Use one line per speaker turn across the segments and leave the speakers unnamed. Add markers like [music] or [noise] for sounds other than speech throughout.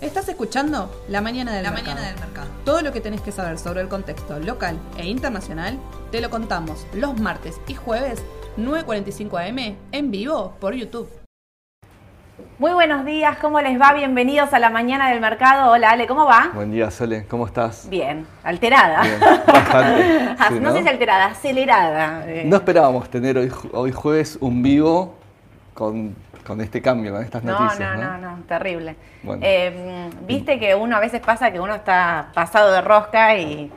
Estás escuchando La Mañana del,
La
mercado.
Mañana del Mercado.
Todo lo que tenés que saber sobre el contexto local e internacional te lo contamos los martes y jueves 9.45 am en vivo por YouTube.
Muy buenos días, ¿cómo les va? Bienvenidos a la mañana del mercado. Hola Ale, ¿cómo va?
Buen día, Sole, ¿cómo estás?
Bien, alterada.
Bien, bastante. [laughs]
Ah,
Sí,
no, sé si alterada, acelerada. Eh,
No esperábamos tener hoy jueves un vivo con, con este cambio, con estas
no,
noticias.
no, no, no, terrible.
Bueno.
Eh, Viste que uno a veces pasa que uno está pasado de rosca y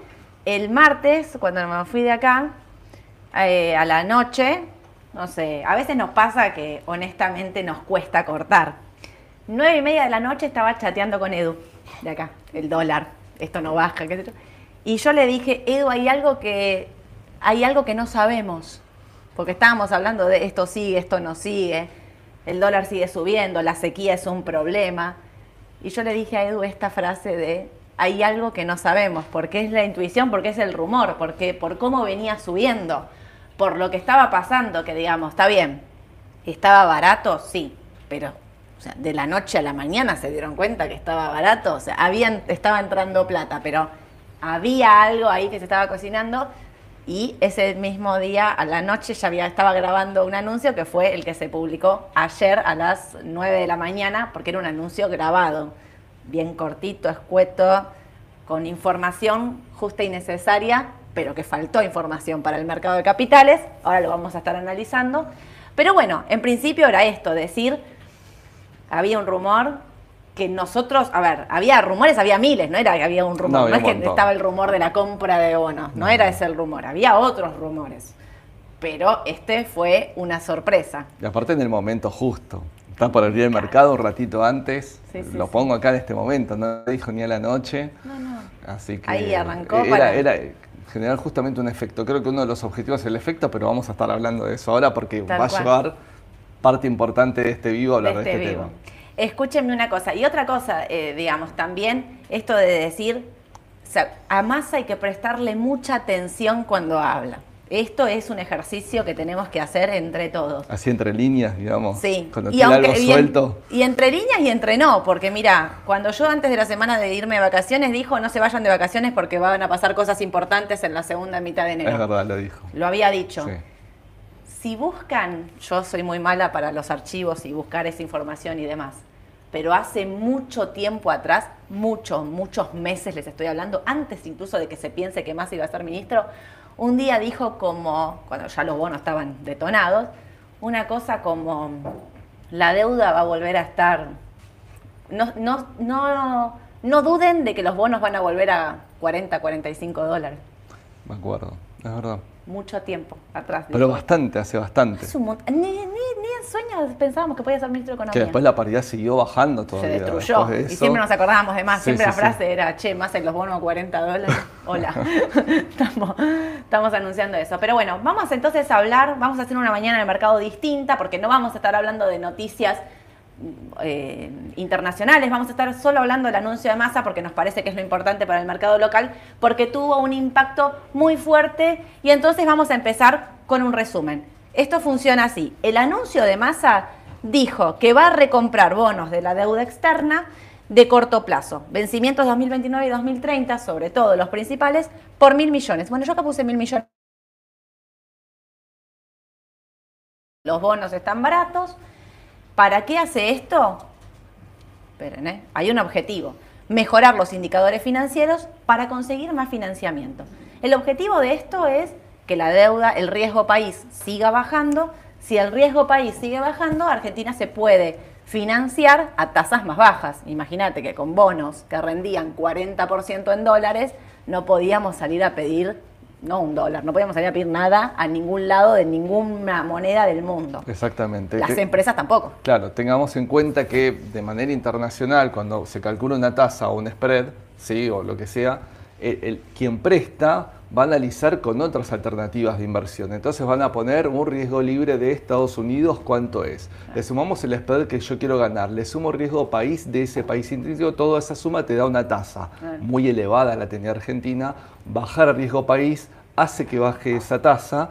el martes, cuando me fui de acá, eh, a la noche, no sé, a veces nos pasa que honestamente nos cuesta cortar. Nueve y media de la noche estaba chateando con Edu, de acá, el dólar, esto no baja, qué sé yo. Y yo le dije, Edu, hay algo que, hay algo que no sabemos, porque estábamos hablando de esto sigue, esto no sigue, el dólar sigue subiendo, la sequía es un problema. Y yo le dije a Edu esta frase de, hay algo que no sabemos, porque es la intuición, porque es el rumor, porque por cómo venía subiendo, por lo que estaba pasando, que digamos, está bien, estaba barato, sí, pero de la noche a la mañana se dieron cuenta que estaba barato, o sea, habían, estaba entrando plata, pero había algo ahí que se estaba cocinando y ese mismo día a la noche ya había, estaba grabando un anuncio que fue el que se publicó ayer a las 9 de la mañana, porque era un anuncio grabado, bien cortito, escueto, con información justa y necesaria, pero que faltó información para el mercado de capitales, ahora lo vamos a estar analizando. Pero bueno, en principio era esto, decir, había un rumor que nosotros, a ver, había rumores, había miles, no era que había un rumor,
No,
no, es que estaba el rumor de la compra de bonos, no,
No.
era ese el rumor, había otros rumores. Pero este fue una sorpresa.
Y aparte en el momento justo. Está por abrir el mercado un ratito antes.
Sí, sí,
lo pongo acá en este momento, no dijo ni a la noche.
No, no.
Así que
Ahí arrancó
era,
para-
era generar justamente un efecto. Creo que uno de los objetivos es el efecto, pero vamos a estar hablando de eso ahora porque
Tal
va a llevar parte importante de este vivo a hablar de
de
este,
este
tema.
Escúchenme una cosa, y otra cosa, eh, digamos, también esto de decir, o sea, a Massa hay que prestarle mucha atención cuando habla. Esto es un ejercicio que tenemos que hacer entre todos.
Así entre líneas, digamos.
Sí,
Cuando
y,
tiene
aunque-
algo
y en-
suelto.
y entre líneas y entre no, porque mira, cuando yo antes de la semana de irme de vacaciones dijo no se vayan de vacaciones porque van a pasar cosas importantes en la segunda mitad de enero.
Es verdad, lo dijo.
Lo había dicho.
Sí.
Si buscan, yo soy muy mala para los archivos y buscar esa información y demás, pero hace mucho tiempo atrás, muchos, muchos meses les estoy hablando, antes incluso de que se piense que Massa iba a ser ministro, un día dijo como, cuando ya los bonos estaban detonados, una cosa como, la deuda va a volver a estar, no, no, no, no duden de que los bonos van a volver a 40, 45 dólares.
Me acuerdo, es verdad.
Mucho tiempo atrás.
Pero bastante, hace bastante.
Un ni, ni, ni en sueños pensábamos que podía ser ministro de Economía.
Que después la paridad siguió bajando
se
todavía.
destruyó.
después de
Y siempre nos acordábamos de más.
Sí,
siempre
sí,
la
sí.
frase era, che, más en los bonos 40 dólares. [laughs] Hola. [laughs] estamos, estamos anunciando eso. Pero bueno, vamos entonces a hablar, vamos a hacer una mañana en el mercado distinta, porque no vamos a estar hablando de noticias eh, internacionales, vamos a estar solo hablando del anuncio de masa porque nos parece que es lo importante para el mercado local, porque tuvo un impacto muy fuerte y entonces vamos a empezar con un resumen. Esto funciona así. El anuncio de masa dijo que va a recomprar bonos de la deuda externa de corto plazo, vencimientos 2029 y 2030, sobre todo los principales, por mil millones. Bueno, yo acá puse mil millones. Los bonos están baratos. ¿Para qué hace esto? Esperen, ¿eh? hay un objetivo. Mejorar los indicadores financieros para conseguir más financiamiento. El objetivo de esto es que la deuda, el riesgo país siga bajando. Si el riesgo país sigue bajando, Argentina se puede financiar a tasas más bajas. Imagínate que con bonos que rendían 40% en dólares, no podíamos salir a pedir, no un dólar, no podíamos salir a pedir nada a ningún lado de ninguna moneda del mundo.
Exactamente.
Las
Que-
empresas tampoco.
Claro, tengamos en cuenta que de manera internacional, cuando se calcula una tasa o un spread, sí, o lo que sea, el, el- quien presta va a analizar con otras alternativas de inversión. Entonces van a poner un riesgo libre de Estados Unidos, ¿cuánto es? Le sumamos el spread que yo quiero ganar, le sumo riesgo país de ese país intrínseco, toda esa suma te da una tasa muy elevada, la tenía Argentina. Bajar riesgo país hace que baje esa tasa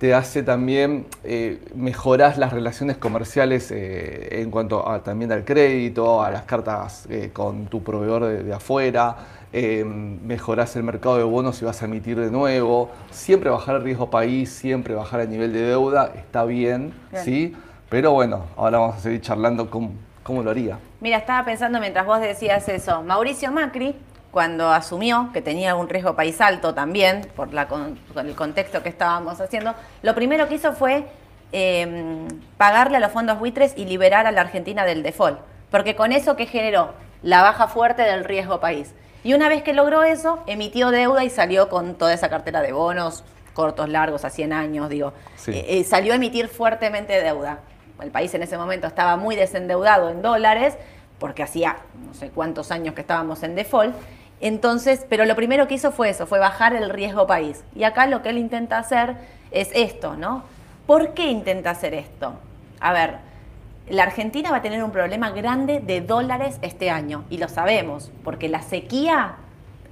te hace también eh, mejorar las relaciones comerciales eh, en cuanto a, también al crédito, a las cartas eh, con tu proveedor de, afuera, eh, mejorás el mercado de bonos si vas a emitir de nuevo, siempre bajar el riesgo país, siempre bajar el nivel de deuda, está bien,
Bien.
¿sí? Pero bueno, ahora vamos a seguir charlando cómo, cómo lo haría.
Mira, estaba pensando mientras vos decías eso, Mauricio Macri, cuando asumió que tenía un riesgo país alto también, por, la, con, con el contexto que estábamos haciendo, lo primero que hizo fue eh, pagarle a los fondos buitres y liberar a la Argentina del default. Porque con eso que generó la baja fuerte del riesgo país. Y una vez que logró eso, emitió deuda y salió con toda esa cartera de bonos, cortos, largos, a 100 años, digo.
Sí.
Eh, eh, salió a emitir fuertemente deuda. El país en ese momento estaba muy desendeudado en dólares, porque hacía no sé cuántos años que estábamos en default. Entonces, pero lo primero que hizo fue eso, fue bajar el riesgo país. Y acá lo que él intenta hacer es esto, ¿no? ¿Por qué intenta hacer esto? A ver, la Argentina va a tener un problema grande de dólares este año, y lo sabemos, porque la sequía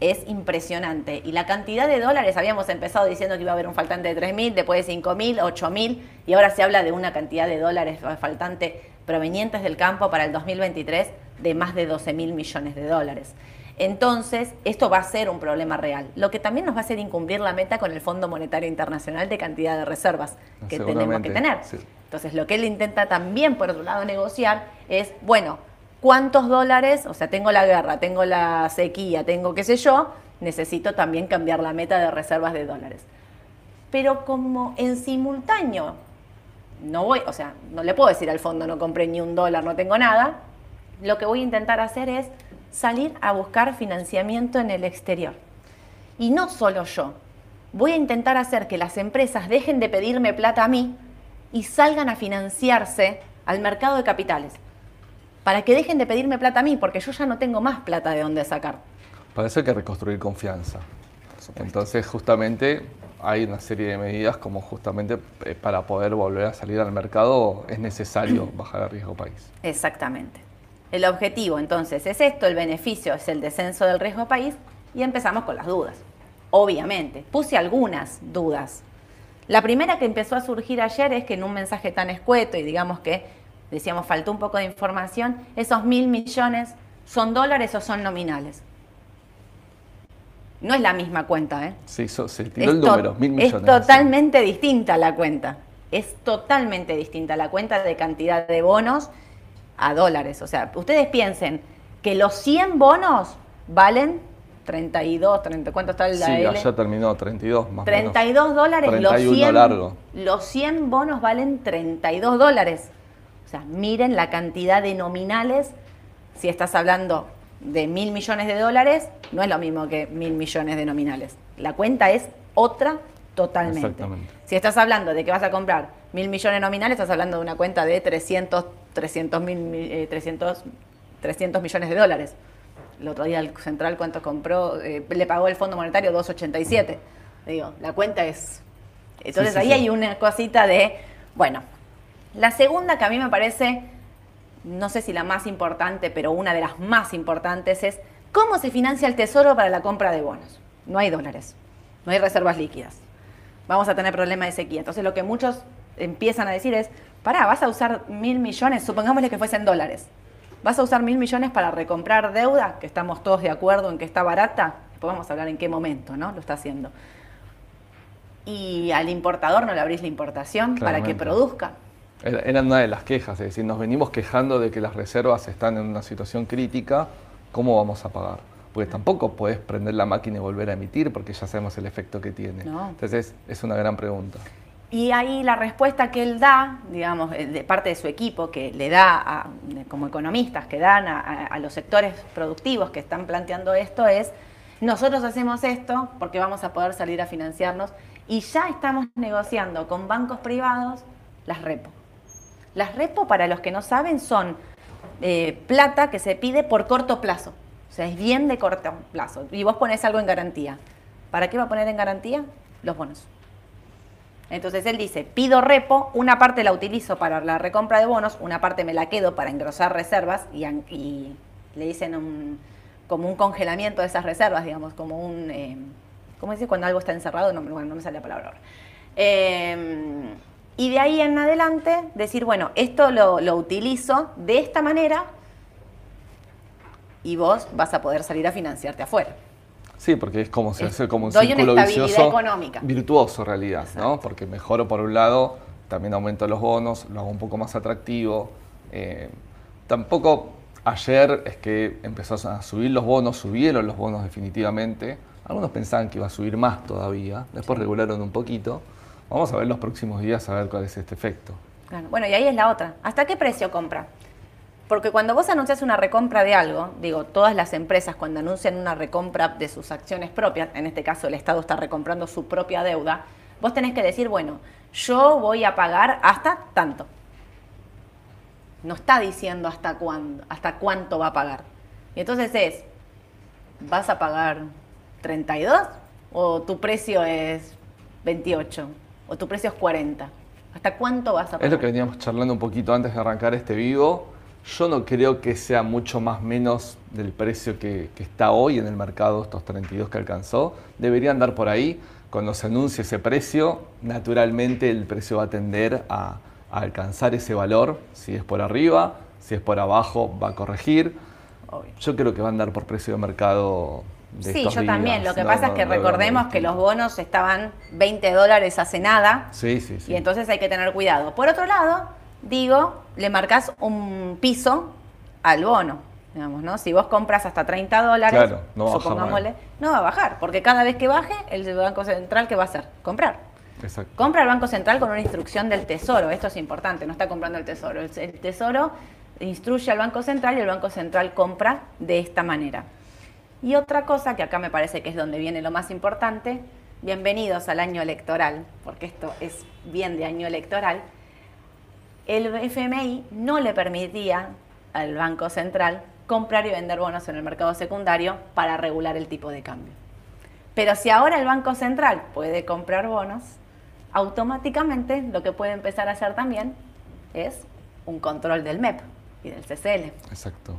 es impresionante. Y la cantidad de dólares, habíamos empezado diciendo que iba a haber un faltante de 3.000, después de 5.000, 8.000, y ahora se habla de una cantidad de dólares faltante provenientes del campo para el 2023 de más de 12.000 millones de dólares. Entonces, esto va a ser un problema real. Lo que también nos va a hacer incumplir la meta con el Fondo Monetario Internacional de cantidad de reservas que tenemos que tener.
sí.
Entonces, lo que él intenta también, por otro lado, negociar es, bueno, ¿cuántos dólares? O sea, tengo la guerra, tengo la sequía, tengo qué sé yo, necesito también cambiar la meta de reservas de dólares. Pero como en simultáneo, no voy, o sea, no le puedo decir al fondo no compré ni un dólar, no tengo nada, lo que voy a intentar hacer es salir a buscar financiamiento en el exterior. Y no solo yo, voy a intentar hacer que las empresas dejen de pedirme plata a mí y salgan a financiarse al mercado de capitales. Para que dejen de pedirme plata a mí, porque yo ya no tengo más plata de dónde sacar.
Para eso hay que reconstruir confianza. Entonces, justamente hay una serie de medidas como justamente eh, para poder volver a salir al mercado es necesario [clears throat] bajar el riesgo país.
Exactamente. El objetivo entonces es esto, el beneficio es el descenso del riesgo país y empezamos con las dudas. Obviamente, puse algunas dudas. La primera que empezó a surgir ayer es que en un mensaje tan escueto y digamos que decíamos faltó un poco de información, esos mil millones son dólares o son nominales. No es la misma cuenta, ¿eh?
Se, hizo, se tiró
Es
el número, mil millones.
Es totalmente distinta la cuenta. Es totalmente distinta la cuenta de cantidad de bonos a dólares. O sea, ustedes piensen que los 100 bonos valen 32, 30, ¿cuánto está el
Sí,
AL?
ayer terminó 32 más o menos.
32 dólares, los
31
100,
largo.
los 100 bonos valen 32 dólares. O sea, miren la cantidad de nominales. Si estás hablando de mil millones de dólares, no es lo mismo que mil millones de nominales. La cuenta es otra totalmente.
Exactamente.
Si estás hablando de que vas a comprar mil millones nominales, estás hablando de una cuenta de 300, 300, mil, eh, 300, 300 millones de dólares. El otro día el central, ¿cuánto compró? Eh, le pagó el Fondo Monetario 2,87. Digo, la cuenta es... Entonces
sí,
ahí
sí.
hay una cosita de, bueno, la segunda que a mí me parece, no sé si la más importante, pero una de las más importantes es cómo se financia el Tesoro para la compra de bonos. No hay dólares, no hay reservas líquidas. Vamos a tener problema de sequía. Entonces lo que muchos empiezan a decir es, pará, vas a usar mil millones, supongámosle que fuesen dólares. ¿Vas a usar mil millones para recomprar deuda, que estamos todos de acuerdo en que está barata? Después vamos a hablar en qué momento ¿no? lo está haciendo. Y al importador no le abrís la importación para que produzca.
Era, una de las quejas, es decir, nos venimos quejando de que las reservas están en una situación crítica, ¿cómo vamos a pagar? Porque tampoco puedes prender la máquina y volver a emitir porque ya sabemos el efecto que tiene.
No.
Entonces, es una gran pregunta.
Y ahí la respuesta que él da, digamos, eh, de parte de su equipo, que le da a- como economistas, que dan a, los sectores productivos que están planteando esto, es, nosotros hacemos esto porque vamos a poder salir a financiarnos y ya estamos negociando con bancos privados las repo. Las repo, para los que no saben, son eh, plata que se pide por corto plazo. O sea, es bien de corto plazo. Y vos pones algo en garantía. ¿Para qué va a poner en garantía? Los bonos. Entonces él dice, pido repo, una parte la utilizo para la recompra de bonos, una parte me la quedo para engrosar reservas y, le dicen un- como un congelamiento de esas reservas, digamos, como un... eh, ¿Cómo dice cuando algo está encerrado? No, bueno, no me sale la palabra ahora. Eh, y de ahí en adelante decir, bueno, esto lo, lo utilizo de esta manera y vos vas a poder salir a financiarte afuera.
Sí, porque es como, se
Es-
hace como un
doy una
círculo
estabilidad
vicioso
económica.
virtuoso en realidad, ¿no? Porque mejoro por un lado, también aumento los bonos, lo hago un poco más atractivo. eh, tampoco ayer es que empezó a subir los bonos, subieron los bonos definitivamente. Algunos pensaban que iba a subir más todavía, después regularon un poquito. Vamos a ver los próximos días a ver cuál es este efecto.
Claro. Bueno, y ahí es la otra. ¿Hasta qué precio compra? Porque cuando vos anuncias una recompra de algo, digo, todas las empresas cuando anuncian una recompra de sus acciones propias, en este caso el Estado está recomprando su propia deuda, vos tenés que decir, bueno, yo voy a pagar hasta tanto. No está diciendo hasta cuándo, hasta cuánto va a pagar. Y entonces es, ¿vas a pagar 32? ¿O tu precio es 28? ¿O tu precio es 40? ¿Hasta cuánto vas a pagar?
Es lo que veníamos charlando un poquito antes de arrancar este vivo. Yo no creo que sea mucho más menos del precio que, que está hoy en el mercado, estos 32 que alcanzó. Debería andar por ahí. Cuando se anuncie ese precio, naturalmente el precio va a tender a, a alcanzar ese valor. Si es por arriba, si es por abajo, va a corregir.
Obvio.
Yo creo que va a andar por precio de mercado. De
Sí,
estos
yo también. Lo que
No,
pasa
no,
es que
no
recordemos que los bonos estaban 20 dólares hace nada
Sí, sí, sí.
y entonces hay que tener cuidado. Por otro lado, digo, le marcas un piso al bono. Digamos, ¿no? Si vos compras hasta 30 dólares,
Claro, no va a bajar
supongámosle, no va a bajar, porque cada vez que baje, el Banco Central, ¿qué va a hacer? Comprar.
Exacto.
Compra el Banco Central con una instrucción del Tesoro. Esto es importante, no está comprando el Tesoro. El, el Tesoro instruye al Banco Central y el Banco Central compra de esta manera. Y otra cosa que acá me parece que es donde viene lo más importante, bienvenidos al año electoral, porque esto es bien de año electoral, el FMI no le permitía al Banco Central comprar y vender bonos en el mercado secundario para regular el tipo de cambio. Pero si ahora el Banco Central puede comprar bonos, automáticamente lo que puede empezar a hacer también es un control del MEP y del CCL.
Exacto.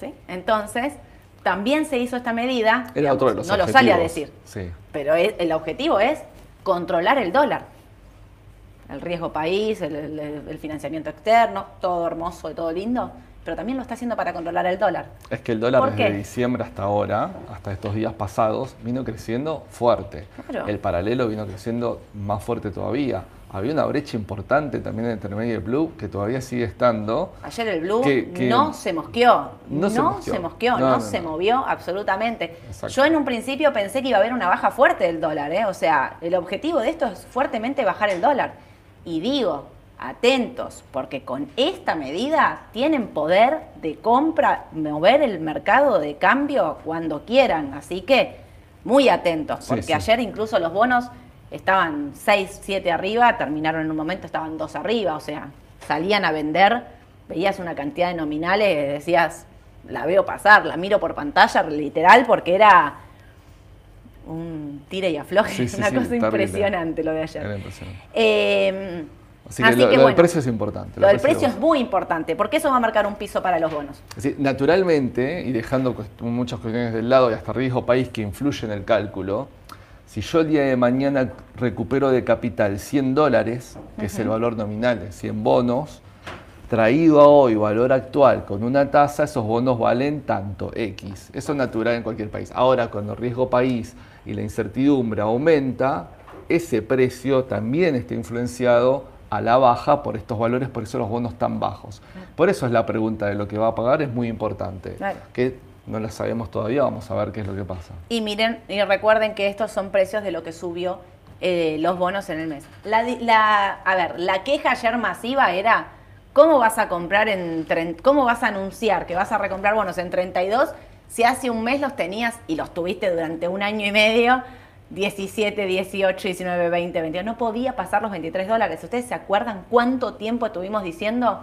¿sí? Entonces, también se hizo esta medida,
Era
digamos,
otro de los
no lo sale a decir,
Sí.
pero es- el objetivo es controlar el dólar. El riesgo país, el, el- el financiamiento externo, todo hermoso y todo lindo, pero también lo está haciendo para controlar el dólar.
Es que el dólar
¿Por
desde diciembre hasta ahora, hasta estos días pasados, vino creciendo fuerte.
Claro.
El paralelo vino creciendo más fuerte todavía. Había una brecha importante también y el blue que todavía sigue estando.
Ayer el blue
Que- que-
no se mosqueó,
No
no,
se mosqueó. No,
no,
no,
se movió absolutamente.
Exacto.
Yo en un principio pensé que iba a haber una baja fuerte del dólar, ¿eh? o sea, el objetivo de esto es fuertemente bajar el dólar. Y digo, atentos, porque con esta medida tienen poder de compra, mover el mercado de cambio cuando quieran, así que muy atentos,
Sí,
porque
sí.
ayer incluso los bonos estaban 6, 7 arriba, terminaron en un momento, estaban 2 arriba, o sea, salían a vender, veías una cantidad de nominales, decías, la veo pasar, la miro por pantalla, literal, porque era un tire y afloje,
Sí, sí,
una
sí,
cosa impresionante lo de
Era
ayer.
impresionante.
Eh,
Así que lo, lo del precio es importante.
Lo del
precio
precio es muy importante, porque eso va a marcar un piso para los bonos.
Naturalmente, y dejando muchas cuestiones del lado y hasta riesgo país que influye en el cálculo, si yo el día de mañana recupero de capital 100 dólares, que es el valor nominal de 100 bonos, traído a hoy valor actual con una tasa, esos bonos valen tanto X. Eso es natural en cualquier país. Ahora, cuando riesgo país y la incertidumbre aumenta, ese precio también está influenciado a la baja por estos valores, por eso los bonos tan bajos. Por eso es la pregunta de lo que va a pagar, es muy importante.
Claro.
Que no la sabemos todavía, vamos a ver qué es lo que pasa.
Y miren, y recuerden que estos son precios de lo que subió eh, los bonos en el mes. La, la- a ver, la queja ayer masiva era, ¿cómo vas a comprar en, cómo vas a anunciar que vas a recomprar bonos en 32 si hace un mes los tenías y los tuviste durante un año y medio? 17, 18, 19, 20, 22. No podía pasar los 23 dólares. ¿Ustedes se acuerdan cuánto tiempo estuvimos diciendo?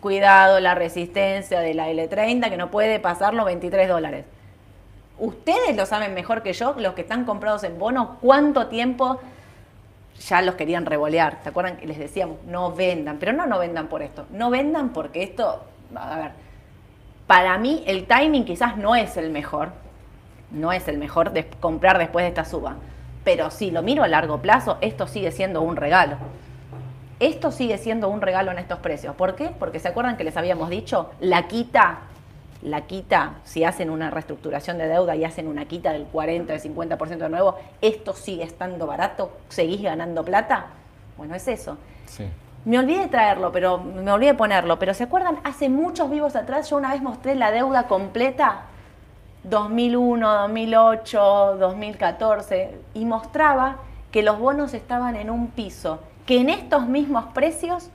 Cuidado, la resistencia de la L30 que no puede pasar los 23 dólares. Ustedes lo saben mejor que yo, los que están comprados en bono, cuánto tiempo ya los querían revolear. ¿Se acuerdan que les decíamos, no vendan? Pero no, no vendan por esto. No vendan porque esto, a ver, para mí el timing quizás no es el mejor. No es el mejor de comprar después de esta suba. Pero si lo miro a largo plazo, esto sigue siendo un regalo. Esto sigue siendo un regalo en estos precios. ¿Por qué? Porque se acuerdan que les habíamos dicho, la quita, la quita, si hacen una reestructuración de deuda y hacen una quita del 40, del 50% de nuevo, esto sigue estando barato, seguís ganando plata. Bueno, es eso.
Sí.
Me olvidé de traerlo, pero me olvidé de ponerlo. Pero ¿se acuerdan? Hace muchos vivos atrás yo una vez mostré la deuda completa 2001, 2008, 2014 y mostraba que los bonos estaban en un piso, que en estos mismos precios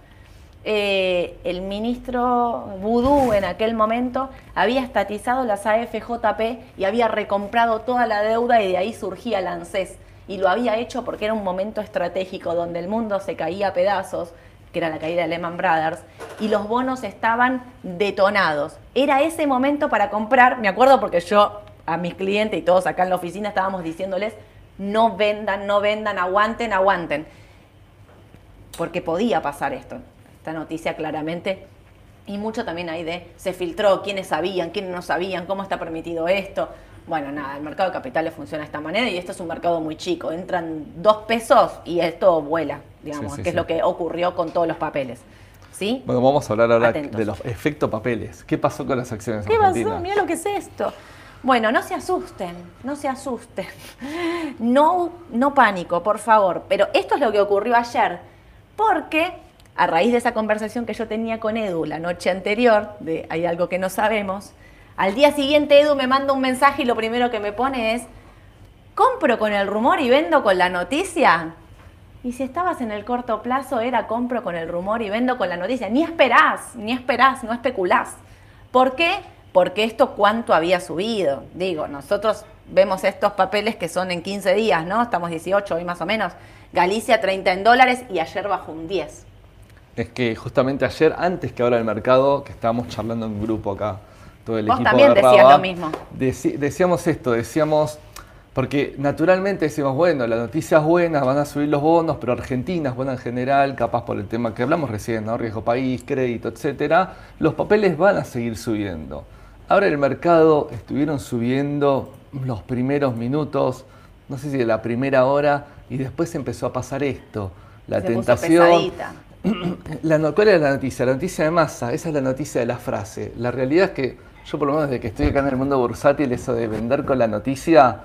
eh, el ministro Vudú en aquel momento había estatizado las AFJP y había recomprado toda la deuda y de ahí surgía el ANSES. Y lo había hecho porque era un momento estratégico donde el mundo se caía a pedazos, que era la caída de Lehman Brothers, y los bonos estaban detonados. Era ese momento para comprar, me acuerdo porque yo a mis clientes y todos acá en la oficina estábamos diciéndoles, no vendan, no vendan, aguanten, aguanten. Porque podía pasar esto. Esta noticia claramente y mucho también ahí de se filtró quiénes sabían, quiénes no sabían, cómo está permitido esto. Bueno, nada, el mercado de capitales funciona de esta manera y esto es un mercado muy chico. Entran dos pesos y esto vuela, digamos,
Sí, sí,
que es lo que ocurrió con todos los papeles. ¿Sí?
Bueno, vamos a hablar ahora
Atentos.
de los efectos papeles. ¿Qué pasó con las acciones
¿Qué
argentinas?
pasó? Mira lo que es esto. Bueno, no se asusten, no se asusten. [laughs] No, no pánico, por favor. Pero esto es lo que ocurrió ayer. Porque a raíz de esa conversación que yo tenía con Edu la noche anterior, de hay algo que no sabemos, al día siguiente Edu me manda un mensaje y lo primero que me pone es, ¿compro con el rumor y vendo con la noticia? Y si estabas en el corto plazo era compro con el rumor y vendo con la noticia. Ni esperás, ni esperás, no especulás. ¿Por qué? Porque esto cuánto había subido. Digo, nosotros vemos estos papeles que son en 15 días, ¿no? Estamos 18 hoy más o menos. Galicia 30 en dólares y ayer bajó un 10.
Es que justamente ayer, antes que ahora el mercado, que estábamos charlando en grupo acá, todo el
Vos
equipo
también
de
decías
Raba,
lo mismo.
deci- decíamos esto, decíamos, porque naturalmente decimos, bueno, la noticia es buena, van a subir los bonos, pero Argentina es buena en general, capaz por el tema que hablamos recién, ¿no? Riesgo país, crédito, etcétera, los papeles van a seguir subiendo. Ahora el mercado estuvieron subiendo los primeros minutos, no sé si de la primera hora, y después empezó a pasar esto, la
Se puso
tentación.
pesadita. [clears throat]
La ¿Cuál era la noticia? La noticia de masa, esa es la noticia de la frase. La realidad es que yo por lo menos desde que estoy acá en el mundo bursátil, eso de vender con la noticia,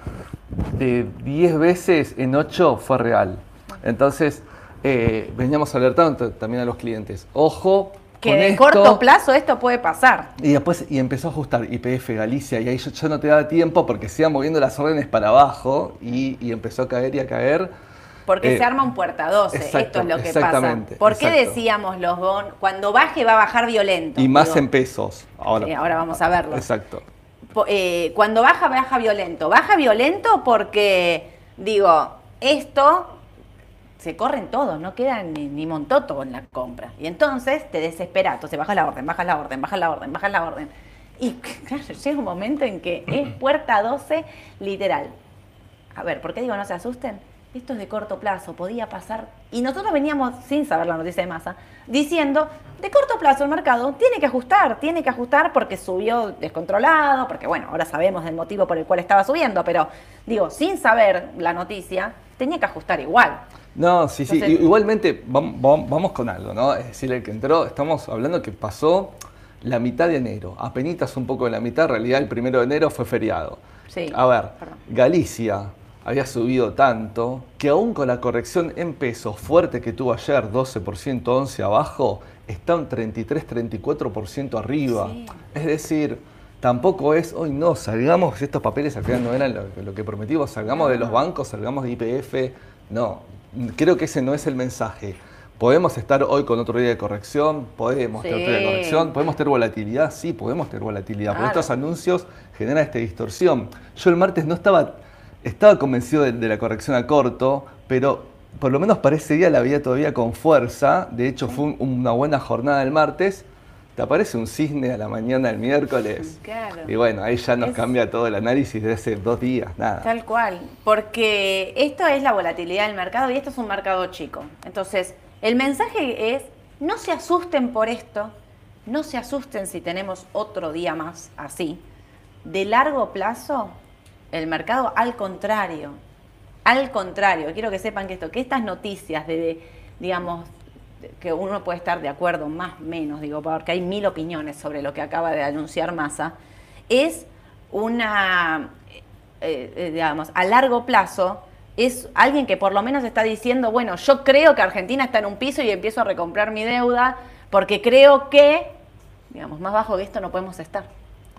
de 10 veces en 8 fue real. Entonces, eh, veníamos alertando también a los clientes. Ojo.
Que de
esto.
corto plazo esto puede pasar.
Y después y empezó a ajustar IPF Galicia y ahí yo, no te daba tiempo porque se iban moviendo las órdenes para abajo y, y empezó a caer y a caer.
Porque
Eh,
se arma un puerta 12,
exacto,
esto es lo que
exactamente,
pasa. ¿Por qué decíamos los bonos? Cuando baje va a bajar violento.
Y más
Digo,
en pesos. Ahora,
ahora vamos a verlo.
Exacto.
Eh, cuando baja, baja violento. Baja violento porque, digo, esto se corren todos, no queda ni, ni montoto en la compra. Y entonces te desesperas, entonces baja la orden, baja la orden, baja la orden, baja la orden. Y [laughs] claro, llega un momento en que es puerta 12 literal. A ver, ¿por qué digo no se asusten? Esto es de corto plazo, podía pasar. Y nosotros veníamos, sin saber la noticia de masa, diciendo, de corto plazo el mercado tiene que ajustar, tiene que ajustar porque subió descontrolado, porque bueno, ahora sabemos del motivo por el cual estaba subiendo, pero digo, sin saber la noticia, tenía que ajustar igual.
No, sí, sí.
Entonces-
Igualmente, vam- vam- vamos con algo, ¿no? Es decir, el que entró, estamos hablando que pasó la mitad de enero, apenitas un poco de la mitad, en realidad el primero de enero fue feriado.
Sí,
A ver,
perdón.
Galicia había subido tanto que aún con la corrección en pesos fuerte que tuvo ayer, 12%, 11% abajo, está un 33-34% arriba.
Sí.
Es decir, tampoco es, hoy no, salgamos, estos papeles al final no eran lo, lo que prometimos, salgamos de los bancos, salgamos de IPF. No, creo que ese no es el mensaje. ¿Podemos estar hoy con otro día de corrección? ¿Podemos tener otro día de
Sí.
corrección? ¿Podemos tener volatilidad? Sí, podemos tener volatilidad.
Claro.
estos anuncios generan esta distorsión. Yo el martes no estaba, estaba convencido de, de la corrección a corto, pero por lo menos para ese día la veía todavía con fuerza. De hecho, fue un- una buena jornada el martes. Te aparece un cisne a la mañana del miércoles.
Claro.
Y bueno, ahí ya nos
Es-
cambia todo el análisis de hace dos días, nada.
Tal cual, porque esto es la volatilidad del mercado y esto es un mercado chico. Entonces, el mensaje es, no se asusten por esto, no se asusten si tenemos otro día más así. De largo plazo, el mercado, al contrario, Al contrario, quiero que sepan que esto, que estas noticias de, digamos, que uno puede estar de acuerdo, más o menos, digo, porque hay mil opiniones sobre lo que acaba de anunciar Massa, es una, eh, eh, digamos, a largo plazo, es alguien que por lo menos está diciendo, bueno, yo creo que Argentina está en un piso y empiezo a recomprar mi deuda porque creo que, digamos, más bajo que esto no podemos estar.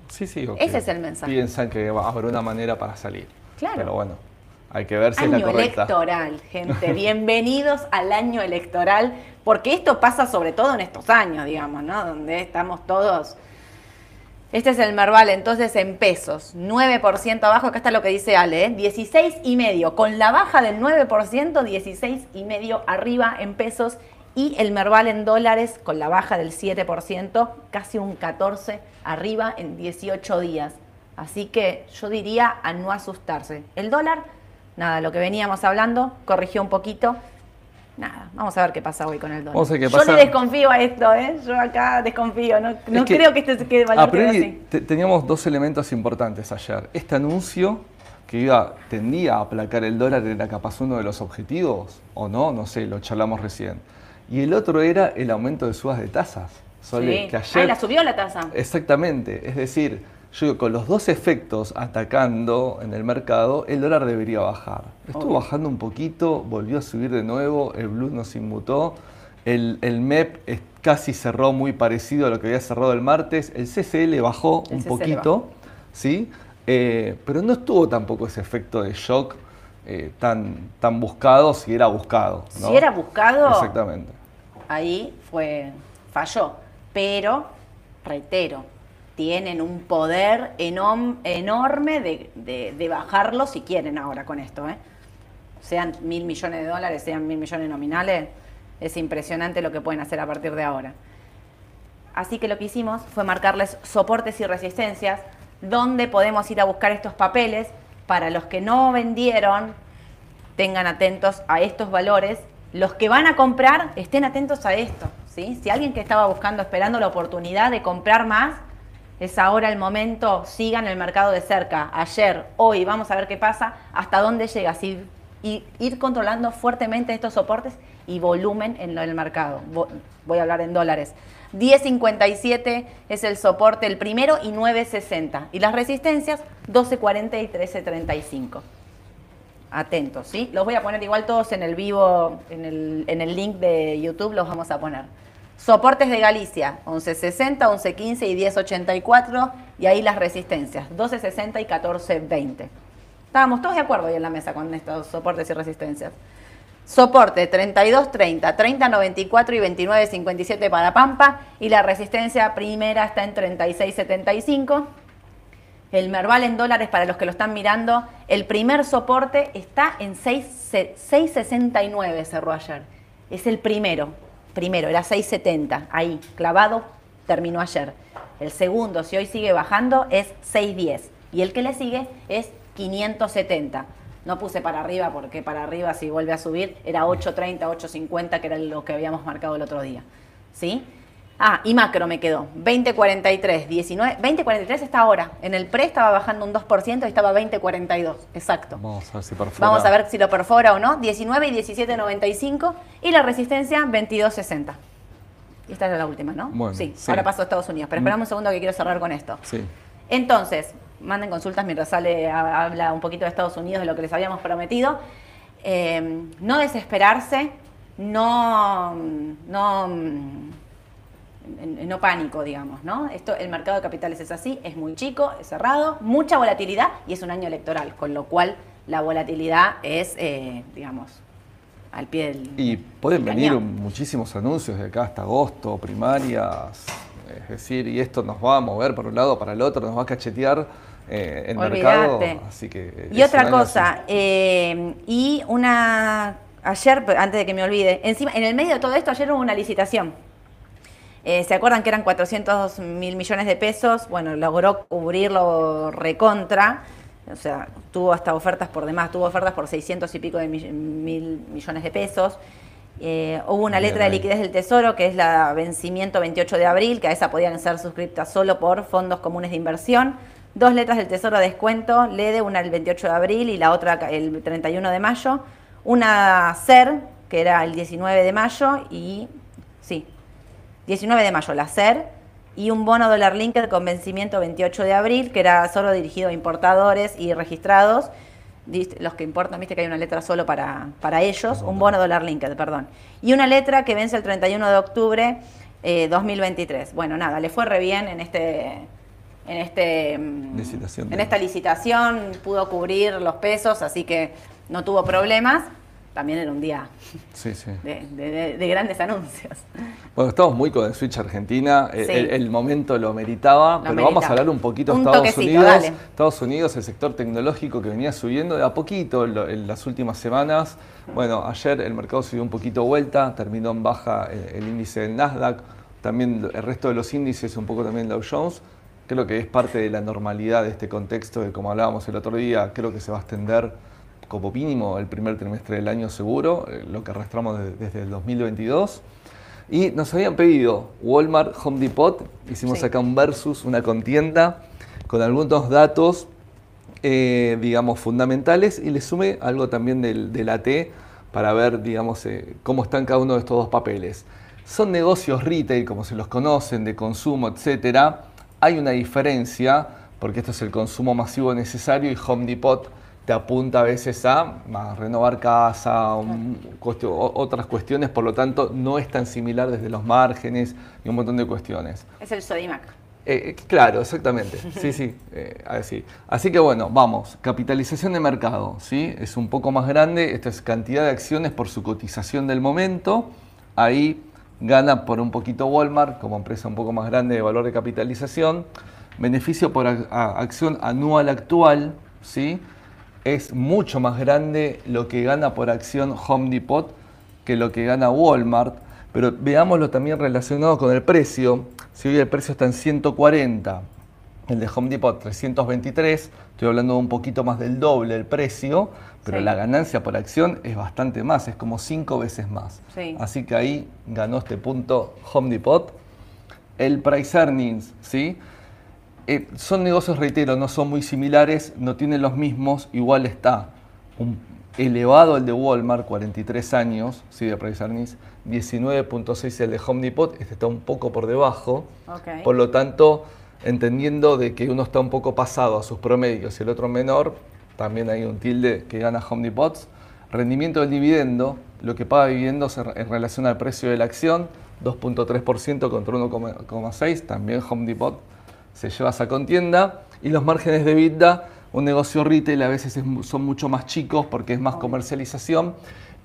Sí, sí. ok.
Ese es el mensaje.
Piensan que va a haber una manera para salir.
Claro.
Pero bueno, hay que ver si es la
Año
correcta.
electoral, gente. [laughs] Bienvenidos al año electoral, porque esto pasa sobre todo en estos años, digamos, ¿no? Donde estamos todos. Este es el Merval, entonces en pesos, 9% abajo, acá está lo que dice Ale, ¿eh? 16 y medio, con la baja del 9%, 16 y medio arriba en pesos y el Merval en dólares con la baja del 7%, casi un 14 arriba en 18 días. Así que yo diría a no asustarse. El dólar, nada, lo que veníamos hablando, corrigió un poquito. Nada, vamos a ver qué pasa hoy con el dólar. Yo le desconfío a esto, ¿eh? Yo acá desconfío, no, no
que
creo que este que el valor así.
te- teníamos dos elementos importantes ayer. Este anuncio que iba, tendía a aplacar el dólar era capaz uno de los objetivos, o no, no sé, lo charlamos recién. Y el otro era el aumento de subas de tasas. Sole,
Sí.
ayer,
la subió la tasa.
Exactamente, es decir, yo digo, con los dos efectos atacando en el mercado, el dólar debería bajar. Estuvo
Obvio.
bajando un poquito, volvió a subir de nuevo, el blue nos inmutó, el, el MEP es- casi cerró muy parecido a lo que había cerrado el martes, el CCL bajó
El
un
CCL
poquito, ¿sí? Eh, pero no estuvo tampoco ese efecto de shock eh, tan, tan buscado si era buscado. ¿no?
Si era buscado,
Exactamente.
ahí fue, falló. Pero, reitero, tienen un poder enom- enorme de, de- de bajarlo si quieren ahora con esto. ¿eh? Sean mil millones de dólares, sean mil millones nominales, es impresionante lo que pueden hacer a partir de ahora. Así que lo que hicimos fue marcarles soportes y resistencias donde podemos ir a buscar estos papeles para los que no vendieron, tengan atentos a estos valores. Los que van a comprar, estén atentos a esto. ¿sí? Si alguien que estaba buscando, esperando la oportunidad de comprar más, es ahora el momento, sigan el mercado de cerca. Ayer, hoy, vamos a ver qué pasa, hasta dónde llega. Si, y ir controlando fuertemente estos soportes y volumen en del mercado. Vo- Voy a hablar en dólares. 10.57 es el soporte, el primero, y 9.60. Y las resistencias, 12.40 y 13.35 atentos, ¿sí? Los voy a poner igual todos en el vivo, en el, en el link de YouTube los vamos a poner. Soportes de Galicia, 11.60, 11.15 y 10.84, y ahí las resistencias, 12.60 y 14.20. Estábamos todos de acuerdo ahí en la mesa con estos soportes y resistencias. Soporte 32.30, 30.94 y 29.57 para Pampa, y la resistencia primera está en 36.75. El Merval en dólares, para los que lo están mirando, el primer soporte está en 6 se- 6.69, cerró ayer. Es el primero, primero, era 6.70, ahí, clavado, terminó ayer. El segundo, si hoy sigue bajando, es 6.10. Y el que le sigue es 570. No puse para arriba porque para arriba, si vuelve a subir, era 8.30, 8.50, que era lo que habíamos marcado el otro día. ¿Sí? Ah, y macro me quedó. 2043, 19. 2043 está ahora. En el pre estaba bajando un 2% y estaba 2042. Exacto.
Vamos a ver si perfora.
Vamos a ver si lo perfora o no. 19 y 17.95. Y la resistencia 22.60. Y esta era la última, ¿no?
Bueno,
sí,
sí.
ahora paso a Estados Unidos. Pero esperamos un segundo que quiero cerrar con esto.
Sí.
Entonces, manden consultas mientras sale, ha- habla un poquito de Estados Unidos, de lo que les habíamos prometido. Eh, no desesperarse, no, no, no pánico, digamos, ¿no? Esto, el mercado de capitales es así, es muy chico, es cerrado, mucha volatilidad y es un año electoral, con lo cual la volatilidad es, eh, digamos, al pie del
Y pueden
del
venir
cañón.
muchísimos anuncios de acá hasta agosto, primarias, es decir, y esto nos va a mover para un lado, para el otro, nos va a cachetear eh, el mercado. Así que
Y otra cosa, eh, y una, ayer, antes de que me olvide, encima, en el medio de todo esto, ayer hubo una licitación. Eh, ¿Se acuerdan que eran 400 mil millones de pesos? Bueno, logró cubrirlo recontra, o sea, tuvo hasta ofertas por demás, tuvo ofertas por 600 y pico de mi- mil millones de pesos. Eh, hubo una letra de liquidez del Tesoro, que es la vencimiento 28 de abril, que a esa podían ser suscriptas solo por fondos comunes de inversión. dos letras del Tesoro de descuento, LEDE, una el 28 de abril y la otra el 31 de mayo, una SER, que era el 19 de mayo, y sí, 19 de mayo la SER, y un bono dólar linked con vencimiento 28 de abril, que era solo dirigido a importadores y registrados, los que importan, viste que hay una letra solo para, para ellos, un bono dólar linked, perdón. Y una letra que vence el 31 de octubre 2023. Eh, bueno, nada, le fue re bien en este en este mm, en esta licitación pudo cubrir los pesos, así que no tuvo problemas también era un día De, grandes anuncios.
Bueno, estamos muy con el Switch Argentina, el, momento lo meritaba, pero vamos a hablar un poquito de Estados Unidos. Estados Unidos, el sector tecnológico que venía subiendo de a poquito en, las últimas semanas. Bueno, ayer el mercado se dio un poquito vuelta, terminó en baja el, índice del Nasdaq, también el resto de los índices, un poco también Dow Jones. Creo que es parte de la normalidad de este contexto, de como hablábamos el otro día, creo que se va a extender como mínimo el primer trimestre del año seguro, eh, lo que arrastramos desde el 2022. Y nos habían pedido Walmart, Home Depot, hicimos acá un versus, una contienda con algunos datos, eh, digamos, fundamentales y le sumé algo también del, del AT para ver, digamos, eh, cómo están cada uno de estos dos papeles. Son negocios retail, como se los conocen, de consumo, etcétera. Hay una diferencia, porque esto es el consumo masivo necesario y Home Depot te apunta a veces a, renovar casa, otras cuestiones, por lo tanto no es tan similar desde los márgenes y un montón de cuestiones.
Es el Sodimac.
Eh, eh, claro, exactamente. Sí, sí. Eh, así. así que bueno, vamos. Capitalización de mercado, ¿sí? Es un poco más grande. Esta es cantidad de acciones por su cotización del momento. Ahí gana por un poquito Walmart como empresa un poco más grande de valor de capitalización. Beneficio por acción anual actual, ¿sí? Es mucho más grande lo que gana por acción Home Depot que lo que gana Walmart. Pero veámoslo también relacionado con el precio. Si hoy el precio está en 140, el de Home Depot 323, estoy hablando de un poquito más del doble el precio, pero la ganancia por acción es bastante más, es como cinco veces más. Así que ahí ganó este punto Home Depot. El price earnings, ¿sí? Eh, son negocios, reitero, no son muy similares, no tienen los mismos, igual está un elevado el de Walmart, 43 años, sí, de price earnings, 19.6 el de Home Depot, este está un poco por debajo, por lo tanto, entendiendo de que uno está un poco pasado a sus promedios y el otro menor, también hay un tilde que gana Home Depot. Rendimiento del dividendo, lo que paga dividendos en relación al precio de la acción, 2.3% contra 1,6, también Home Depot se lleva esa contienda. Y los márgenes de vida, un negocio retail a veces son mucho más chicos porque es más comercialización.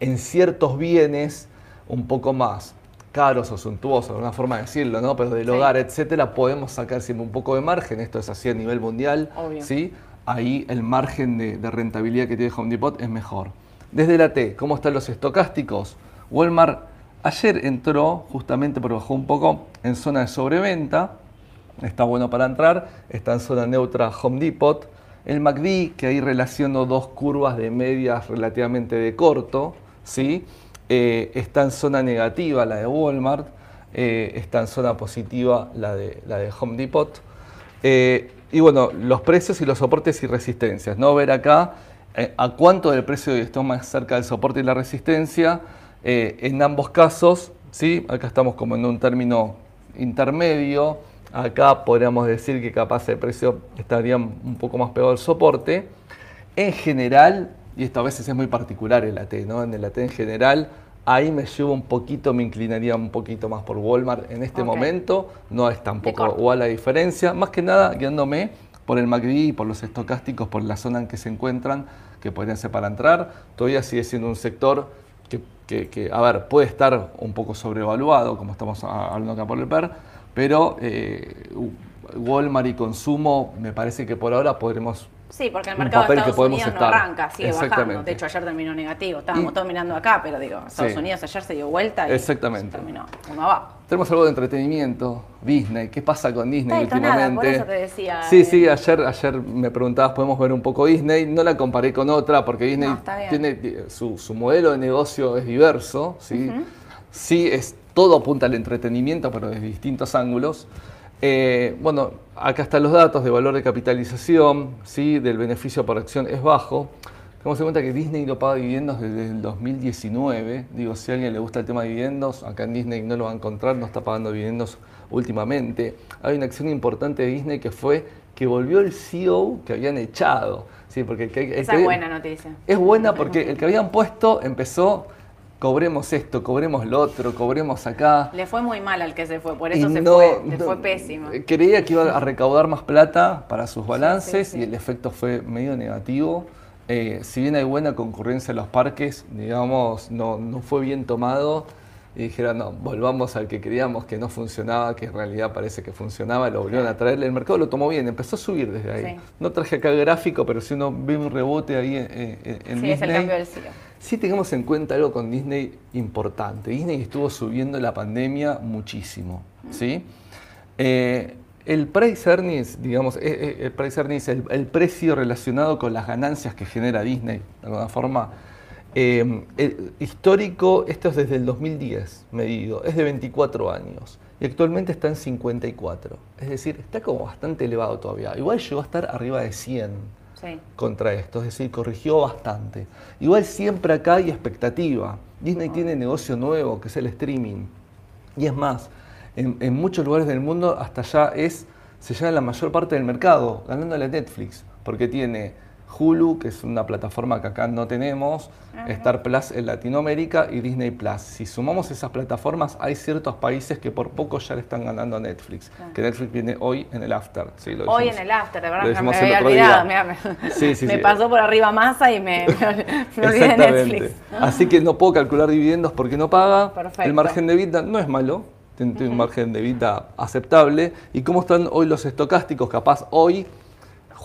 En ciertos bienes, un poco más caros o suntuosos, de una forma de decirlo, ¿no? Pero del hogar, etcétera, podemos sacar siempre un poco de margen. Esto es así a nivel mundial, ¿sí? Ahí el margen de, de, rentabilidad que tiene Home Depot es mejor. Desde la T, ¿cómo están los estocásticos? Walmart ayer entró, justamente porque bajó un poco, en zona de sobreventa está bueno para entrar, está en zona neutra Home Depot. El MACD, que ahí relaciono dos curvas de medias relativamente de corto, ¿sí? Eh, está en zona negativa la de Walmart, eh, está en zona positiva la de, la de Home Depot. Eh, y bueno, los precios y los soportes y resistencias, ¿no? Ver acá a cuánto del precio está más cerca del soporte y la resistencia. en ambos casos, ¿sí? Acá estamos como en un término intermedio, Acá podríamos decir que capaz el precio estaría un poco más pegado al soporte. En general, y esto a veces es muy particular el AT, ¿no? En el AT en general, ahí me llevo un poquito, me inclinaría un poquito más por Walmart en este momento. No es tampoco igual la diferencia. Más que nada, guiándome por el MACD y por los estocásticos, por la zona en que se encuentran, que podrían ser para entrar. Todavía sigue siendo un sector que, que a ver, puede estar un poco sobrevaluado, como estamos hablando acá por el PER, pero eh, Walmart y consumo, me parece que por ahora podremos
Sí, porque el mercado de Estados Unidos no arranca, sigue bajando. De hecho, ayer terminó negativo. Estábamos todos mirando acá, pero digo, Estados Unidos ayer se dio vuelta y
Exactamente.
terminó uno abajo.
Tenemos algo de entretenimiento, Disney. ¿Qué pasa con Disney últimamente?
Nada, por eso te decía.
Sí, sí, eh. ayer, ayer me preguntabas, podemos ver un poco Disney. No la comparé con otra porque Disney tiene su, su, modelo de negocio es diverso, ¿sí? Sí, es todo apunta al entretenimiento, pero desde distintos ángulos. Eh, bueno, acá están los datos de valor de capitalización, ¿sí? del beneficio por acción es bajo. Tenemos en cuenta que Disney no paga dividendos desde el 2019. Digo, si a alguien le gusta el tema de dividendos, acá en Disney no lo va a encontrar, no está pagando dividendos últimamente. Hay una acción importante de Disney que fue que volvió el CEO que habían echado. Sí, porque el que- el
Esa es buena noticia.
es buena porque el que habían puesto empezó, cobremos esto, cobremos lo otro, cobremos acá.
Le fue muy mal al que se fue, por
Y
eso se
no-
fue, le
no-
fue pésimo.
Creía que iba a [laughs] recaudar más plata para sus balances
sí, sí.
y el efecto fue medio negativo. Eh, si bien hay buena concurrencia en los parques, digamos, no, no fue bien tomado. Y dijeron, no, volvamos al que creíamos que no funcionaba, que en realidad parece que funcionaba, lo volvieron a traer. El mercado lo tomó bien, empezó a subir desde ahí.
Sí.
No traje acá el gráfico, pero si uno ve un rebote ahí en, en- en
Sí, es el
Disney,
cambio del CEO.
Sí tengamos en cuenta algo con Disney importante. Disney estuvo subiendo la pandemia muchísimo, ¿sí? Eh, el price earnings, digamos, eh, eh, el price earnings, el, el precio relacionado con las ganancias que genera Disney, de alguna forma, eh, el histórico, esto es desde el 2010 medido, es de 24 años y actualmente está en 54. Es decir, está como bastante elevado todavía. Igual llegó a estar arriba de 100
Sí.
contra esto, es decir, corrigió bastante. Igual siempre acá hay expectativa. Disney tiene negocio nuevo, que es el streaming. Y es más, en, en muchos lugares del mundo hasta ya es, se lleva la mayor parte del mercado, ganándole a Netflix, porque tiene Hulu, que es una plataforma que acá no tenemos, Star Plus en Latinoamérica y Disney Plus. Si sumamos esas plataformas, hay ciertos países que por poco ya le están ganando a Netflix, que Netflix viene hoy en el after. ¿sí? Lo
Hoy en el after, de verdad, me había olvidado. mirá, me
Sí, sí, [laughs]
me
sí.
pasó por arriba masa y me, [laughs] me, olvidé de. Netflix.
Así que no puedo calcular dividendos porque no paga.
Perfecto.
El margen de vida no es malo. Tiene tiene un margen de vida aceptable. ¿Y cómo están hoy los estocásticos? Capaz hoy,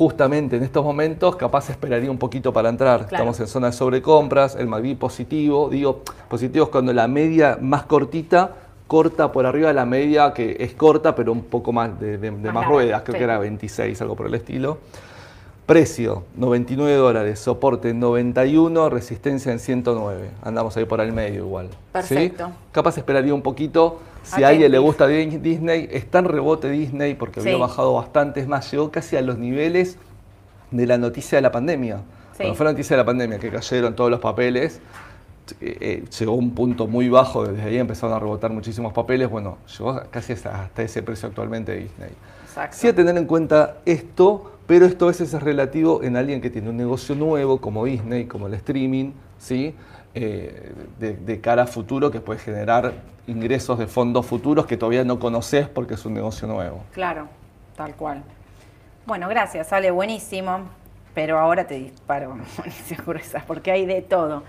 justamente en estos momentos, capaz esperaría un poquito para entrar.
Claro.
Estamos en zona de sobrecompras, el MACD positivo. Digo, positivo es cuando la media más cortita corta por arriba de la media, que es corta, pero un poco más de, de- de
Más
ruedas, creo
sí.
que era 26, algo por el estilo. Precio, 99 dólares. Soporte, 91. Resistencia en 109. Andamos ahí por el medio igual. ¿sí?
Perfecto.
Capaz esperaría un poquito. Si a alguien le gusta Di- Disney, está en rebote Disney porque había
Sí.
bajado bastante. Es más, llegó casi a los niveles de la noticia de la pandemia.
Sí.
Cuando fue la noticia de la pandemia, que cayeron todos los papeles, eh, eh, llegó a un punto muy bajo. Desde ahí empezaron a rebotar muchísimos papeles. Bueno, llegó casi hasta hasta ese precio actualmente de Disney.
Exacto.
Sí a tener en cuenta esto, pero esto a veces es relativo en alguien que tiene un negocio nuevo, como Disney, como el streaming, ¿sí? Eh, de, de cara a futuro que puede generar ingresos de fondos futuros que todavía no conoces porque es un negocio nuevo.
Claro, tal cual. Bueno, gracias, sale buenísimo. Pero ahora te disparo [laughs] gruesas, porque hay de todo.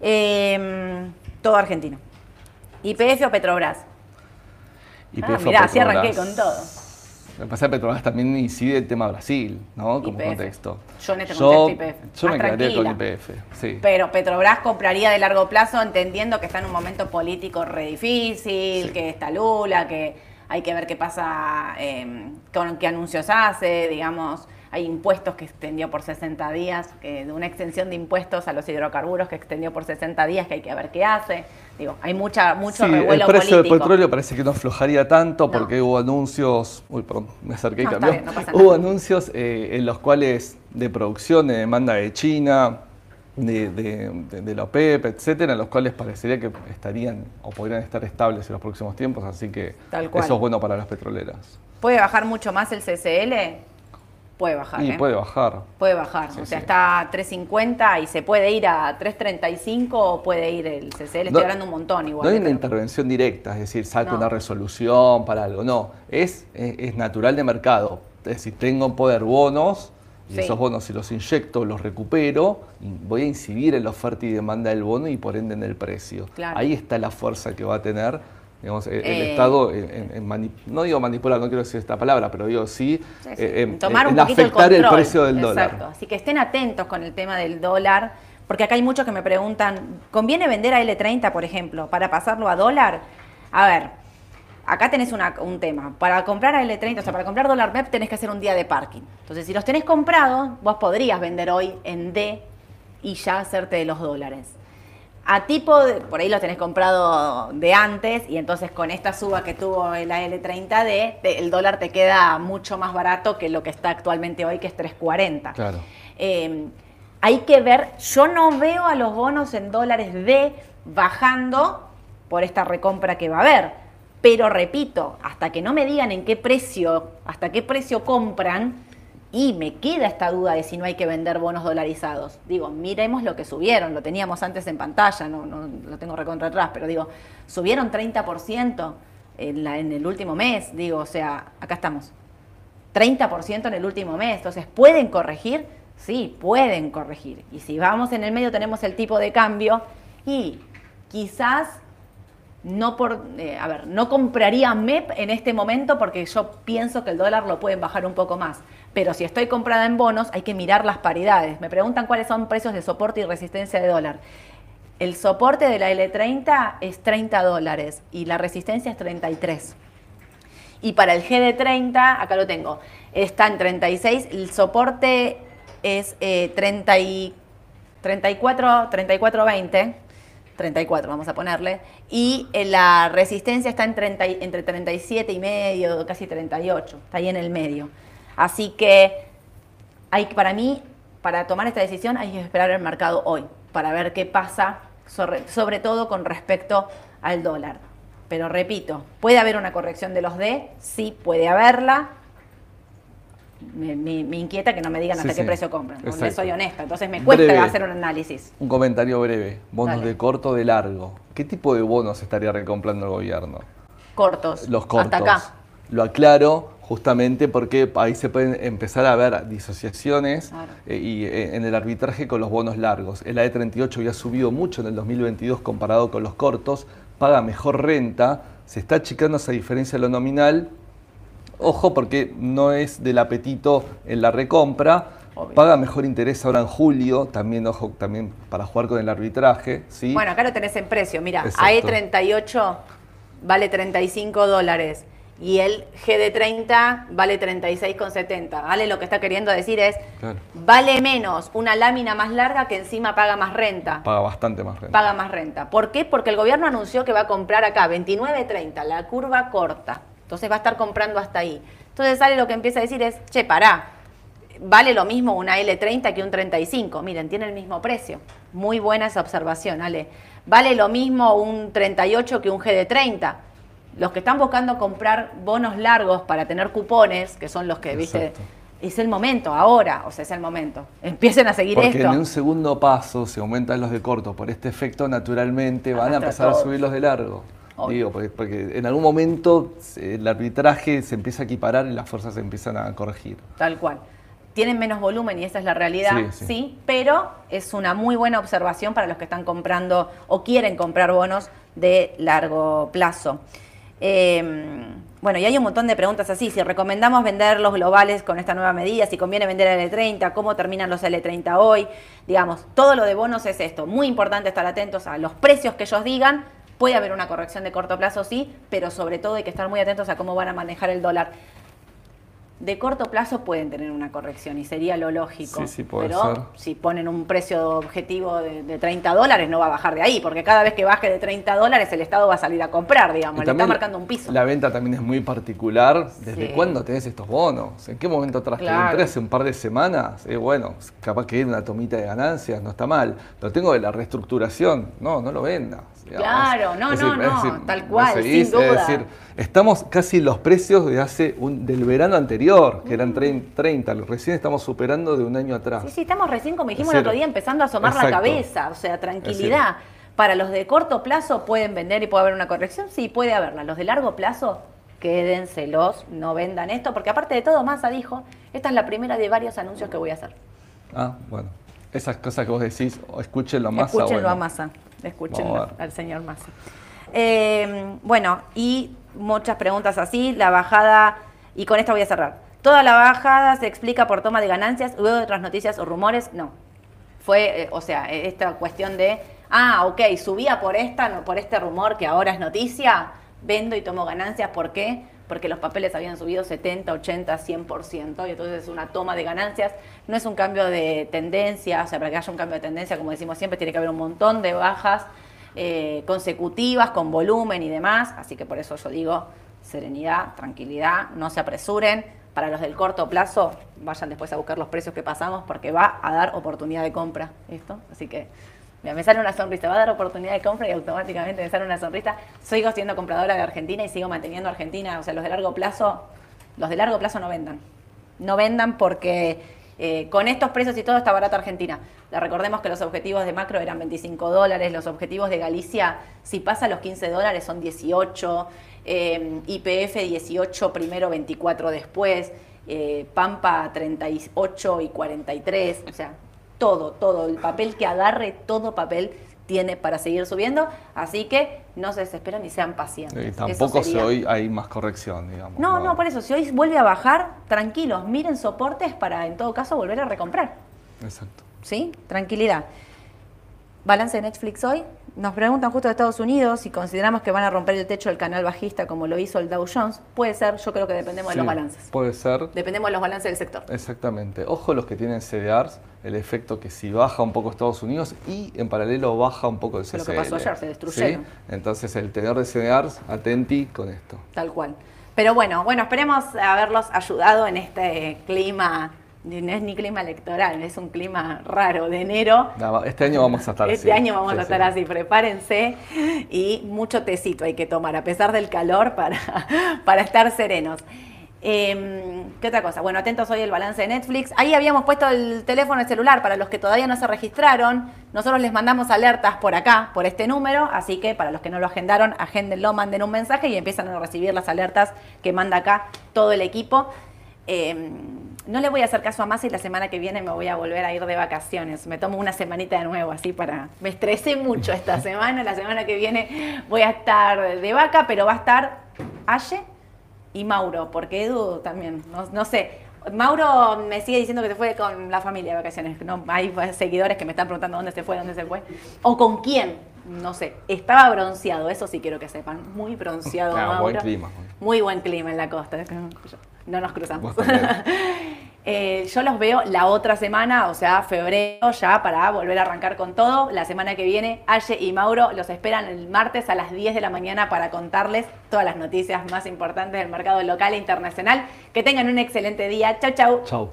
Eh, todo argentino. IPF o Petrobras.
Y
Ah, mirá, así arranqué con todo.
Lo que pasa es que Petrobras también incide el tema Brasil, ¿no? Como contexto.
Yo en este
Yo-
contexto YPF.
Yo
Más
me quedaría con. IPF, sí.
Pero Petrobras compraría de largo plazo entendiendo que está en un momento político re difícil,
Sí.
que está Lula, que hay que ver qué pasa, eh, con qué anuncios hace, digamos, hay impuestos que extendió por 60 días, que de una extensión de impuestos a los hidrocarburos que extendió por 60 días, que hay que ver qué hace. Digo, hay mucha, mucho
Sí,
revuelo
el precio
político.
del petróleo parece que no aflojaría tanto
No.
porque hubo anuncios, uy, perdón, me acerqué y
No,
cambió.
bien, no pasa
hubo anuncios eh, en los cuales de producción, de demanda de China, de, de- de- de la OPEP, etcétera, en los cuales parecería que estarían o podrían estar estables en los próximos tiempos, así que eso es bueno para las petroleras.
¿Puede bajar mucho más el CCL? Puede bajar.
Y
¿eh?
puede bajar.
Puede bajar,
Sí,
o sea,
sí.
está a 3.50 y se puede ir a 3.35 o puede ir el CCL, estoy
No-
hablando un montón igual.
No hay
¿eh?
una
pero-
intervención directa, es decir, saca
No.
una resolución para algo, no, es, es, es natural de mercado. Es decir, tengo en poder bonos y
Sí.
esos bonos si los inyecto, los recupero, voy a incidir en la oferta y demanda del bono y por ende en el precio.
Claro.
Ahí está la fuerza que va a tener digamos, el, el
Eh.
Estado, en, en- no digo manipular, no quiero decir esta palabra, pero digo sí,
Sí, sí.
eh, en-
Tomar
en
un poquito
afectar
el,
precio del
Exacto.
dólar.
Así que estén atentos con el tema del dólar, porque acá hay muchos que me preguntan, ¿conviene vender a L30, por ejemplo, para pasarlo a dólar? A ver, acá tenés una- un tema. Para comprar a L30, o sea, para comprar dólar MEP tenés que hacer un día de parking. Entonces, si los tenés comprados, vos podrías vender hoy en D y ya hacerte de los dólares. A tipo, de- por ahí lo tenés comprado de antes y entonces con esta suba que tuvo el AL30D, te- el dólar te queda mucho más barato que lo que está actualmente hoy, que es 3.40.
Claro.
Eh, hay que ver, yo no veo a los bonos en dólares D bajando por esta recompra que va a haber. Pero repito, hasta que no me digan en qué precio, hasta qué precio compran, y me queda esta duda de si no hay que vender bonos dolarizados. Digo, miremos lo que subieron, lo teníamos antes en pantalla, no, no lo tengo recontra atrás, pero digo, subieron 30% en, la- en el último mes, digo, o sea, acá estamos. 30% en el último mes. Entonces, ¿pueden corregir? Sí, pueden corregir. Y si vamos en el medio tenemos el tipo de cambio y quizás no por, eh, a ver, no compraría MEP en este momento porque yo pienso que el dólar lo pueden bajar un poco más. Pero si estoy comprada en bonos, hay que mirar las paridades. Me preguntan cuáles son precios de soporte y resistencia de dólar. El soporte de la L30 es 30 dólares y la resistencia es 33. Y para el GD30, acá lo tengo, está en 36, el soporte es eh, 30 y 34, 34, 20, 34 vamos a ponerle, y eh, la resistencia está en 30 y- entre 37 y medio, casi 38, está ahí en el medio. Así que hay para mí, para tomar esta decisión, hay que esperar el mercado hoy, para ver qué pasa, sobre, sobre todo con respecto al dólar. Pero repito, ¿puede haber una corrección de los D? Sí, puede haberla. Me, me- me inquieta que no me digan
Sí,
hasta qué
sí.
precio compran. porque soy honesta, entonces me cuesta
Breve.
hacer un análisis.
Un comentario breve. Bonos
Dale.
de corto, de largo. ¿Qué tipo de bonos estaría recomprando el gobierno?
Cortos.
Los cortos.
Hasta acá.
Lo aclaro justamente porque ahí se pueden empezar a ver disociaciones
Claro.
eh, y eh, en el arbitraje con los bonos largos. El AE38 había subido mucho en el 2022 comparado con los cortos, paga mejor renta, se está achicando esa diferencia de lo nominal. Ojo porque no es del apetito en la recompra.
Obvio.
Paga mejor interés ahora en julio, también ojo también para jugar con el arbitraje, ¿sí?
Bueno, acá lo tenés en precio. Mira,
Exacto.
AE38 vale 35 dólares y el GD30 vale 36,70. ¿Vale? Lo que está queriendo decir es,
Claro.
vale menos una lámina más larga que encima paga más renta.
Paga bastante más renta.
Paga más renta. ¿Por qué? Porque el gobierno anunció que va a comprar acá 29.30, la curva corta. Entonces va a estar comprando hasta ahí. Entonces sale lo que empieza a decir es, che, pará, vale lo mismo una L30 que un 35. Miren, tiene el mismo precio. Muy buena esa observación, Ale. Vale lo mismo un 38 que un GD30. Los que están buscando comprar bonos largos para tener cupones, que son los que, viste,
Exacto.
es el momento, ahora, o sea, es el momento. [laughs] Empiecen a seguir
Porque
esto.
en un segundo paso, si aumentan los de corto por este efecto, naturalmente van a empezar a subir los de largo.
Obvio.
Digo, porque, porque en algún momento se- el arbitraje se empieza a equiparar y las fuerzas se empiezan a corregir.
Tal cual. Tienen menos volumen y esa es la realidad,
Sí,
sí,
sí.
pero es una muy buena observación para los que están comprando o quieren comprar bonos de largo plazo. Eh, bueno, y hay un montón de preguntas así. Si recomendamos vender los globales con esta nueva medida, si conviene vender el L30, cómo terminan los L30 hoy. Digamos, todo lo de bonos es esto. Muy importante estar atentos a los precios que ellos digan. Puede haber una corrección de corto plazo, sí, pero sobre todo hay que estar muy atentos a cómo van a manejar el dólar. De corto plazo pueden tener una corrección y sería lo lógico.
Sí, sí, puede
pero
ser.
si ponen un precio objetivo de, de 30 dólares, no va a bajar de ahí, porque cada vez que baje de 30 dólares, el Estado va a salir a comprar, digamos, le está marcando un piso.
La venta también es muy particular. ¿Desde
Sí.
cuándo tenés estos bonos? ¿En qué momento atrás
Claro.
entré hace un par de semanas? Eh, bueno, capaz que una tomita de ganancias, no está mal. Lo tengo de la reestructuración. No, no lo vendas. digamos.
Claro, no, no, no, tal cual,
¿me
sin
seguís?
duda.
Es decir, estamos casi en los precios de hace un- del verano anterior, que eran 30, 30. Recién estamos superando de un año atrás.
Sí, sí, estamos recién, como dijimos el otro día, empezando a asomar la cabeza, o sea, tranquilidad. Para los de corto plazo pueden vender y puede haber una corrección, sí, puede haberla. Los de largo plazo, quédenselos, no vendan esto, porque aparte de todo, Massa dijo, esta es la primera de varios anuncios que voy a hacer.
Ah, bueno. Esas cosas que vos decís, escúchenlo.
Escúchenlo a Massa, escúchenlo
a ver.
al señor Massa. Eh, bueno, y muchas preguntas así, la bajada, y con esta voy a cerrar. ¿Toda la bajada se explica por toma de ganancias, luego de otras noticias o rumores? No. Fue, eh, o sea, eh, esta cuestión de, ah, ok, subía por esta, no, por este rumor que ahora es noticia, vendo y tomo ganancias, ¿por qué? porque los papeles habían subido 70, 80, 100%, y entonces es una toma de ganancias, no es un cambio de tendencia, o sea, para que haya un cambio de tendencia, como decimos siempre, tiene que haber un montón de bajas eh, consecutivas, con volumen y demás, así que por eso yo digo serenidad, tranquilidad, no se apresuren, para los del corto plazo, vayan después a buscar los precios que pasamos porque va a dar oportunidad de compra esto. Así que me sale una sonrisa, va a dar oportunidad de compra y automáticamente me sale una sonrisa. Sigo siendo compradora de Argentina y sigo manteniendo Argentina. O sea, los de largo plazo, los de largo plazo no vendan. No vendan porque eh, con estos precios y todo está barata Argentina. Recordemos que los objetivos de macro eran 25 dólares, los objetivos de Galicia, si pasa los 15 dólares, son 18. Eh, IPF 18 primero, 24 después, eh, Pampa 38 y 43, o sea, todo, todo, el papel que agarre, todo papel tiene para seguir subiendo, así que no se desesperen y sean pacientes.
Y tampoco si hoy hay más corrección, digamos.
No, no, por eso, si hoy vuelve a bajar, tranquilos, miren soportes para en todo caso volver a recomprar.
Exacto.
¿Sí? Tranquilidad. Balance de Netflix hoy, nos preguntan justo de Estados Unidos si consideramos que van a romper el techo del canal bajista como lo hizo el Dow Jones. Puede ser, yo creo que dependemos de los balances.
Puede ser.
Dependemos de los balances del sector.
Exactamente. Ojo los que tienen CDRs, el efecto que si baja un poco Estados Unidos y en paralelo baja un poco el CCL.
Lo que pasó ayer, se destruyeron.
Entonces el tenedor de CDRs, atenti con esto.
Tal cual. Pero bueno, bueno, esperemos haberlos ayudado en este clima no es ni clima electoral, es un clima raro de enero.
este año vamos a estar
así. Este año vamos a estar así, prepárense y mucho tecito hay que tomar, a pesar del calor, para, [laughs] para estar serenos. Em, ¿Qué otra cosa? Bueno, atentos hoy el balance de Netflix. Ahí habíamos puesto el teléfono el celular para los que todavía no se registraron. Nosotros les mandamos alertas por acá, por este número, así que para los que no lo agendaron, agéndenlo, manden un mensaje y empiezan a recibir las alertas que manda acá todo el equipo. Em, no le voy a hacer caso a más y la semana que viene me voy a volver a ir de vacaciones. Me tomo una semanita de nuevo, así para... Me estresé mucho esta [laughs] semana, la semana que viene voy a estar de vaca, pero va a estar Aye y Mauro, porque Edu también, no, sé. Mauro me sigue diciendo que se fue con la familia de vacaciones. No, hay seguidores que me están preguntando dónde se fue, dónde se fue. O con quién, no sé. Estaba bronceado, eso sí quiero que sepan. Muy bronceado ah, Mauro.
Buen clima.
Muy buen clima en la costa no nos cruzamos. [laughs] Eh, yo los veo la otra semana, o sea, febrero ya para volver a arrancar con todo. La semana que viene, Aye y Mauro los esperan el martes a las 10 de la mañana para contarles todas las noticias más importantes del mercado local e internacional. Que tengan un excelente día. Chau, chau.
Chau.